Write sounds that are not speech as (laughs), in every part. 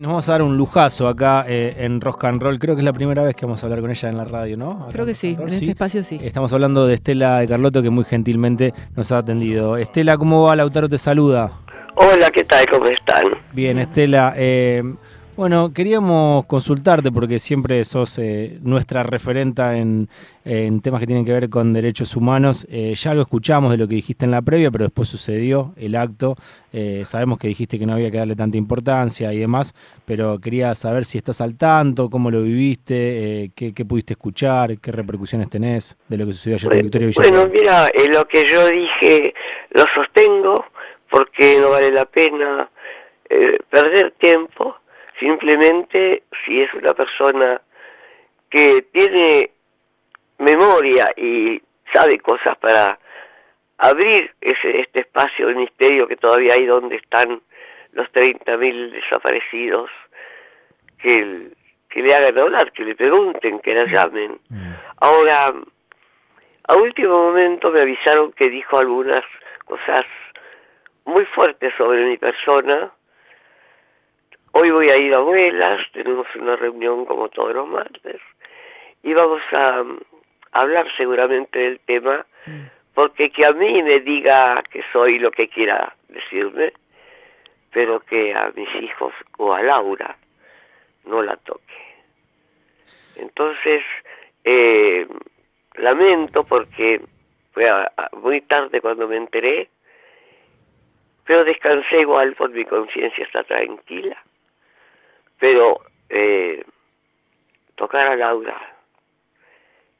Nos vamos a dar un lujazo acá eh, en Rock and Roll. Creo que es la primera vez que vamos a hablar con ella en la radio, ¿no? Acá Creo que sí, en este espacio sí. Estamos hablando de Estela de Carlotto, que muy gentilmente nos ha atendido. Estela, ¿cómo va? Lautaro te saluda. Hola, ¿qué tal? ¿Cómo están? Bien, Estela. eh, bueno, queríamos consultarte porque siempre sos eh, nuestra referenta en, en temas que tienen que ver con derechos humanos. Eh, ya lo escuchamos de lo que dijiste en la previa, pero después sucedió el acto. Eh, sabemos que dijiste que no había que darle tanta importancia y demás, pero quería saber si estás al tanto, cómo lo viviste, eh, qué, qué pudiste escuchar, qué repercusiones tenés de lo que sucedió ayer con Victoria Villarreal. Bueno, mira, eh, lo que yo dije lo sostengo porque no vale la pena eh, perder tiempo. Simplemente si es una persona que tiene memoria y sabe cosas para abrir ese, este espacio de misterio que todavía hay donde están los 30.000 desaparecidos, que, el- que le hagan hablar, que le pregunten, que la llamen. Mm. Ahora, a último momento me avisaron que dijo algunas cosas muy fuertes sobre mi persona. Hoy voy a ir a abuelas, tenemos una reunión como todos los martes, y vamos a mm, hablar seguramente del tema, porque que a mí me diga que soy lo que quiera decirme, pero que a mis hijos o a Laura no la toque. Entonces, eh, lamento porque fue a- a- muy tarde cuando me enteré, pero descansé igual por mi conciencia está tranquila. Pero eh, tocar a Laura,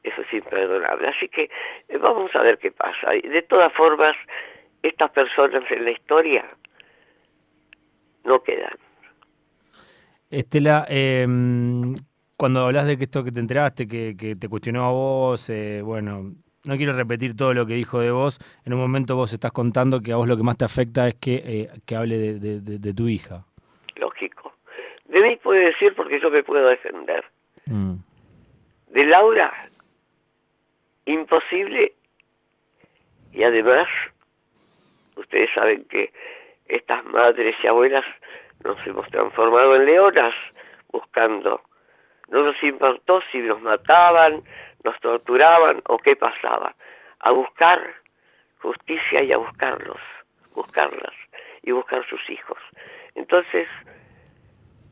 eso es imperdonable. Así que eh, vamos a ver qué pasa. Y de todas formas, estas personas en la historia no quedan. Estela, eh, cuando hablas de que esto que te enteraste, que, que te cuestionó a vos, eh, bueno, no quiero repetir todo lo que dijo de vos. En un momento vos estás contando que a vos lo que más te afecta es que, eh, que hable de, de- tu hija. De mí puede decir porque yo me puedo defender. Mm. De Laura, imposible. Y además, ustedes saben que estas madres y abuelas nos hemos transformado en leonas buscando. No nos importó si nos mataban, nos torturaban o qué pasaba. A buscar justicia y a buscarlos, buscarlas y buscar sus hijos. Entonces,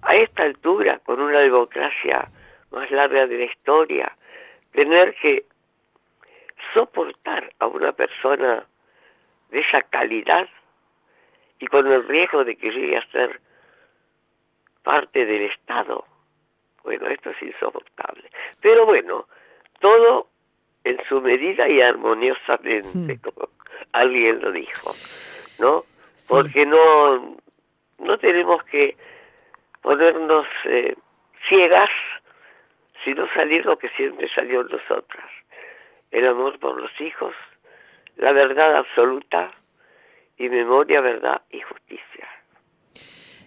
a esta altura, con una democracia más larga de la historia, tener que soportar a una persona de esa calidad y con el riesgo de que llegue a ser parte del Estado. Bueno, esto es insoportable. Pero bueno, todo en su medida y armoniosamente, como alguien lo dijo, ¿no? Sí. Porque no, no tenemos que ponernos eh, ciegas, sino salir lo que siempre salió en nosotras. El amor por los hijos, la verdad absoluta y memoria, verdad y justicia.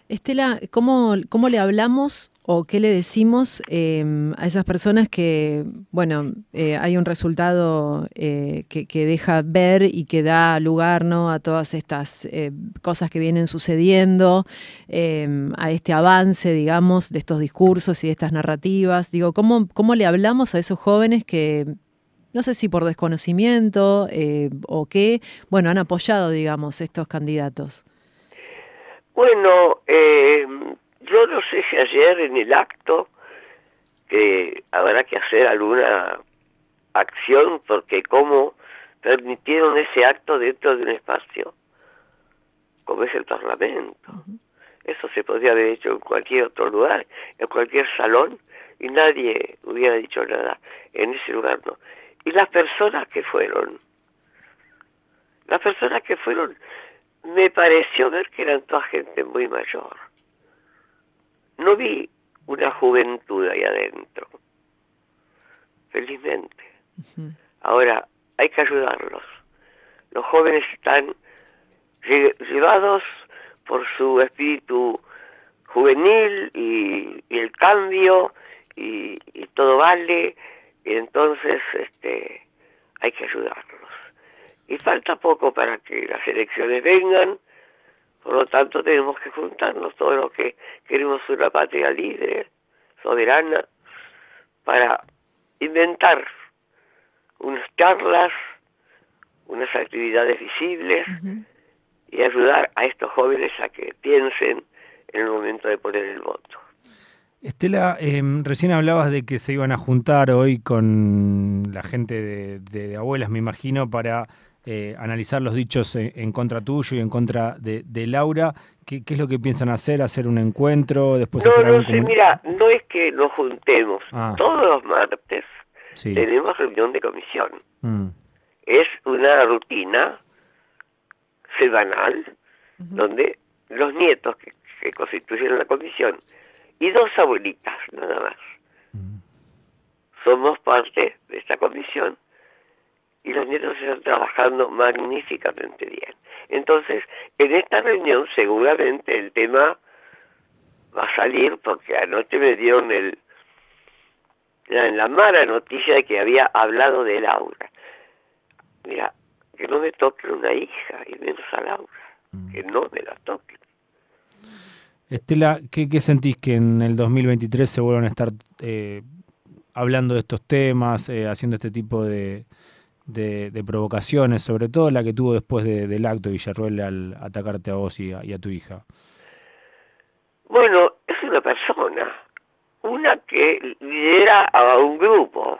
Estela, ¿cómo, ¿cómo le hablamos o qué le decimos eh, a esas personas que, bueno, eh, hay un resultado eh, que, que deja ver y que da lugar ¿no? a todas estas eh, cosas que vienen sucediendo, eh, a este avance, digamos, de estos discursos y de estas narrativas? Digo, ¿cómo, cómo le hablamos a esos jóvenes que, no sé si por desconocimiento o qué, bueno, han apoyado, digamos, estos candidatos? Bueno, eh, yo no sé si ayer en el acto que habrá que hacer alguna acción porque cómo permitieron ese acto dentro de un espacio como es el Parlamento. Eso se podría haber hecho en cualquier otro lugar, en cualquier salón, y nadie hubiera dicho nada. En ese lugar no. Y las personas que fueron, las personas que fueron, me pareció ver que eran toda gente muy mayor. No vi una juventud ahí adentro, felizmente. Ahora, hay que ayudarlos. Los jóvenes están lle- llevados por su espíritu juvenil y, y el cambio y, y todo vale y entonces este hay que ayudarlos y falta poco para que las elecciones vengan Por lo tanto, tenemos que juntarnos todos los que queremos una patria libre, soberana, para inventar unas charlas, unas actividades visibles y ayudar a estos jóvenes a que piensen en el momento de poner el voto. Estela, em, recién hablabas de que se iban a juntar hoy con la gente de, abuelas, me imagino, para eh, analizar los dichos en, contra tuyo y en contra de, Laura. ¿Qué, es lo que piensan hacer? ¿Hacer un encuentro? después No, hacer no sé, mira, no es que nos juntemos. Ah. Todos los martes tenemos reunión de comisión. Mm. Es una rutina semanal donde los nietos que, que constituyen la comisión y dos abuelitas, nada más. Mm. Somos parte de esta comisión y los nietos están trabajando magníficamente bien. Entonces, en esta reunión seguramente el tema va a salir porque anoche me dieron el, la, la mala noticia de que había hablado de Laura. Mira, que no me toque una hija y menos a Laura, Mm. que no me la toque. Estela, ¿qué, sentís que en el 2023 se vuelvan a estar eh, hablando de estos temas, eh, haciendo este tipo de, de, provocaciones, sobre todo la que tuvo después del acto de Villarroel al atacarte a vos y a, tu hija? Bueno, es una persona, una que lidera a un grupo.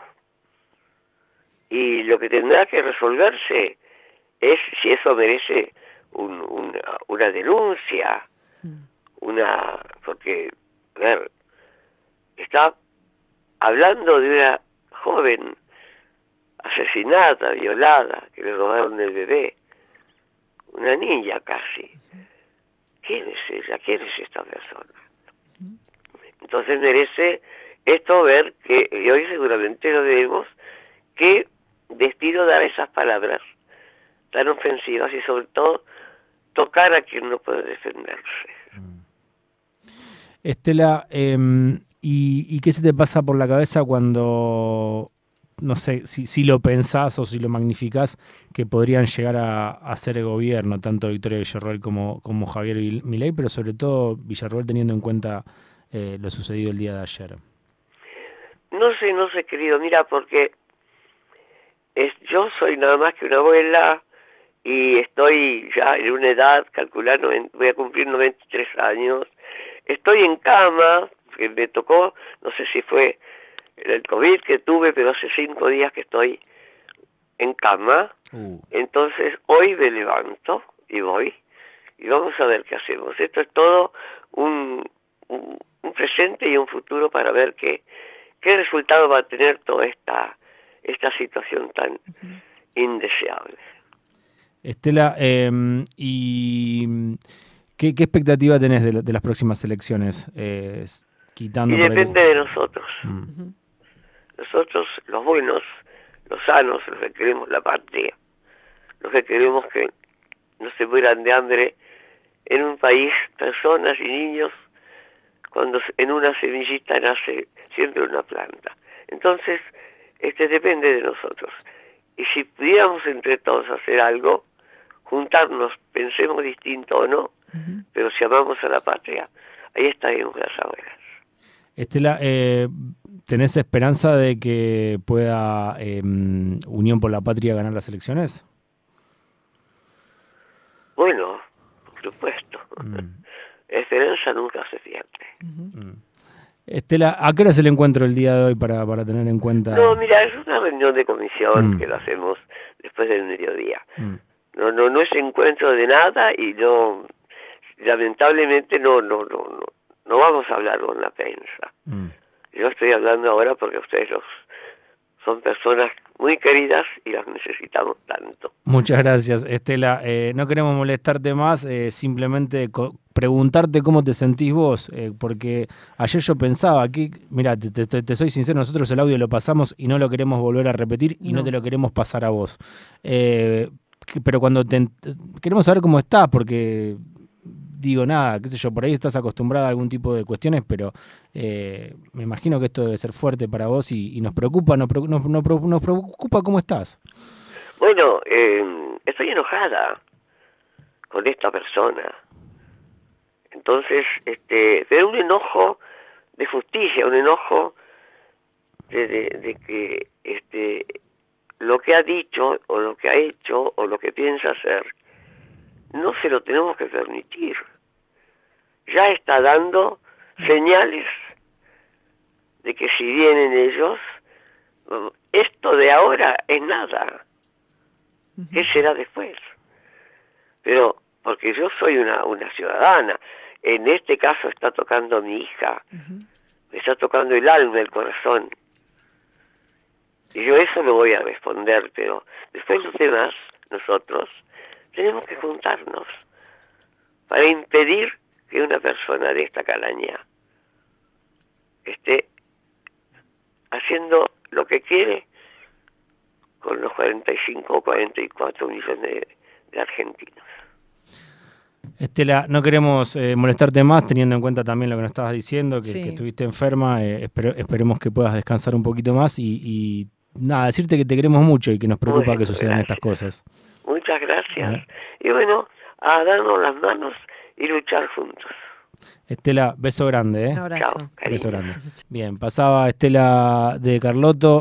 Y lo que tendrá que resolverse es si eso merece una denuncia una, porque, a ver, está hablando de una joven asesinada, violada, que le robaron el bebé, una niña casi. ¿Quién es ella? ¿Quién es esta persona? Entonces merece esto ver que, y hoy seguramente lo vemos, que destino dar esas palabras tan ofensivas y sobre todo tocar a quien no puede defenderse. Estela, em, ¿y, qué se te pasa por la cabeza cuando, no sé, si, lo pensás o si lo magnificás, que podrían llegar a, hacer el gobierno, tanto Victoria Villarroel como, como Javier Milei, pero sobre todo Villarroel teniendo en cuenta eh, lo sucedido el día de ayer? No sé, no sé, querido, mira, porque es, yo soy nada más que una abuela y estoy ya en una edad, calculando, voy a cumplir 93 años, Estoy en cama, me tocó, no sé si fue el COVID que tuve, pero hace cinco días que estoy en cama. Uh. Entonces hoy me levanto y voy y vamos a ver qué hacemos. Esto es todo un, un, presente y un futuro para ver qué, qué resultado va a tener toda esta, esta situación tan indeseable. Estela, em, y ¿Qué, expectativa tenés de, las próximas elecciones? Eh, quitando y depende de nosotros. Mm. Nosotros, los buenos, los sanos, los que queremos la patria, los que queremos que no se mueran de hambre en un país, personas y niños, cuando en una semillita nace siempre una planta. Entonces, este depende de nosotros. Y si pudiéramos entre todos hacer algo, juntarnos, pensemos distinto o no, pero si amamos a la patria, ahí estaremos las abuelas. Estela, eh, ¿tenés esperanza de que pueda em, Unión por la Patria ganar las elecciones? Bueno, por supuesto. Mm. (laughs) Esperanza nunca se pierde. Mm. Estela, ¿a qué hora es el encuentro el día de hoy para, para tener en cuenta? No, mira, es una reunión de comisión Mm. que lo hacemos después del mediodía. No, no, no es encuentro de nada y no lamentablemente no, no, no, no, no vamos a hablar con la prensa. Yo estoy hablando ahora porque ustedes los, son personas muy queridas y las necesitamos tanto. Muchas gracias, Estela. Eh, no queremos molestarte más, eh, simplemente preguntarte cómo te sentís vos, eh, porque ayer yo pensaba que, mira, te, soy sincero, nosotros el audio lo pasamos y no lo queremos volver a repetir y no, te lo queremos pasar a vos. pero cuando te, queremos saber cómo estás, porque digo nada, qué sé yo, por ahí estás acostumbrada a algún tipo de cuestiones, pero eh, me imagino que esto debe ser fuerte para vos y, nos preocupa, nos, nos, preocupa cómo estás. Bueno, eh, estoy enojada con esta persona, Entonces, este, pero un enojo de justicia, un enojo de, de, que este, lo que ha dicho o lo que ha hecho o lo que piensa hacer, no se lo tenemos que permitir. Ya está dando señales de que si vienen ellos, esto de ahora es nada. ¿Qué será después? Pero porque yo soy una, una ciudadana, en este caso está tocando mi hija, me está tocando el alma, el corazón. Y yo eso lo voy a responder, pero después los demás, nosotros, tenemos que juntarnos para impedir que una persona de esta calaña esté haciendo lo que quiere con los 45 o 44 millones de, argentinos. Estela, no queremos eh, molestarte más, teniendo en cuenta también lo que nos estabas diciendo, que, estuviste enferma. Eh, esperemos que puedas descansar un poquito más y, nada, decirte que te queremos mucho y que nos preocupa que sucedan estas cosas. Muchas gracias. Y bueno, a darnos las manos y luchar juntos. Estela, beso grande, ¿eh? Un abrazo. beso grande. Bien, pasaba Estela de Carlotto.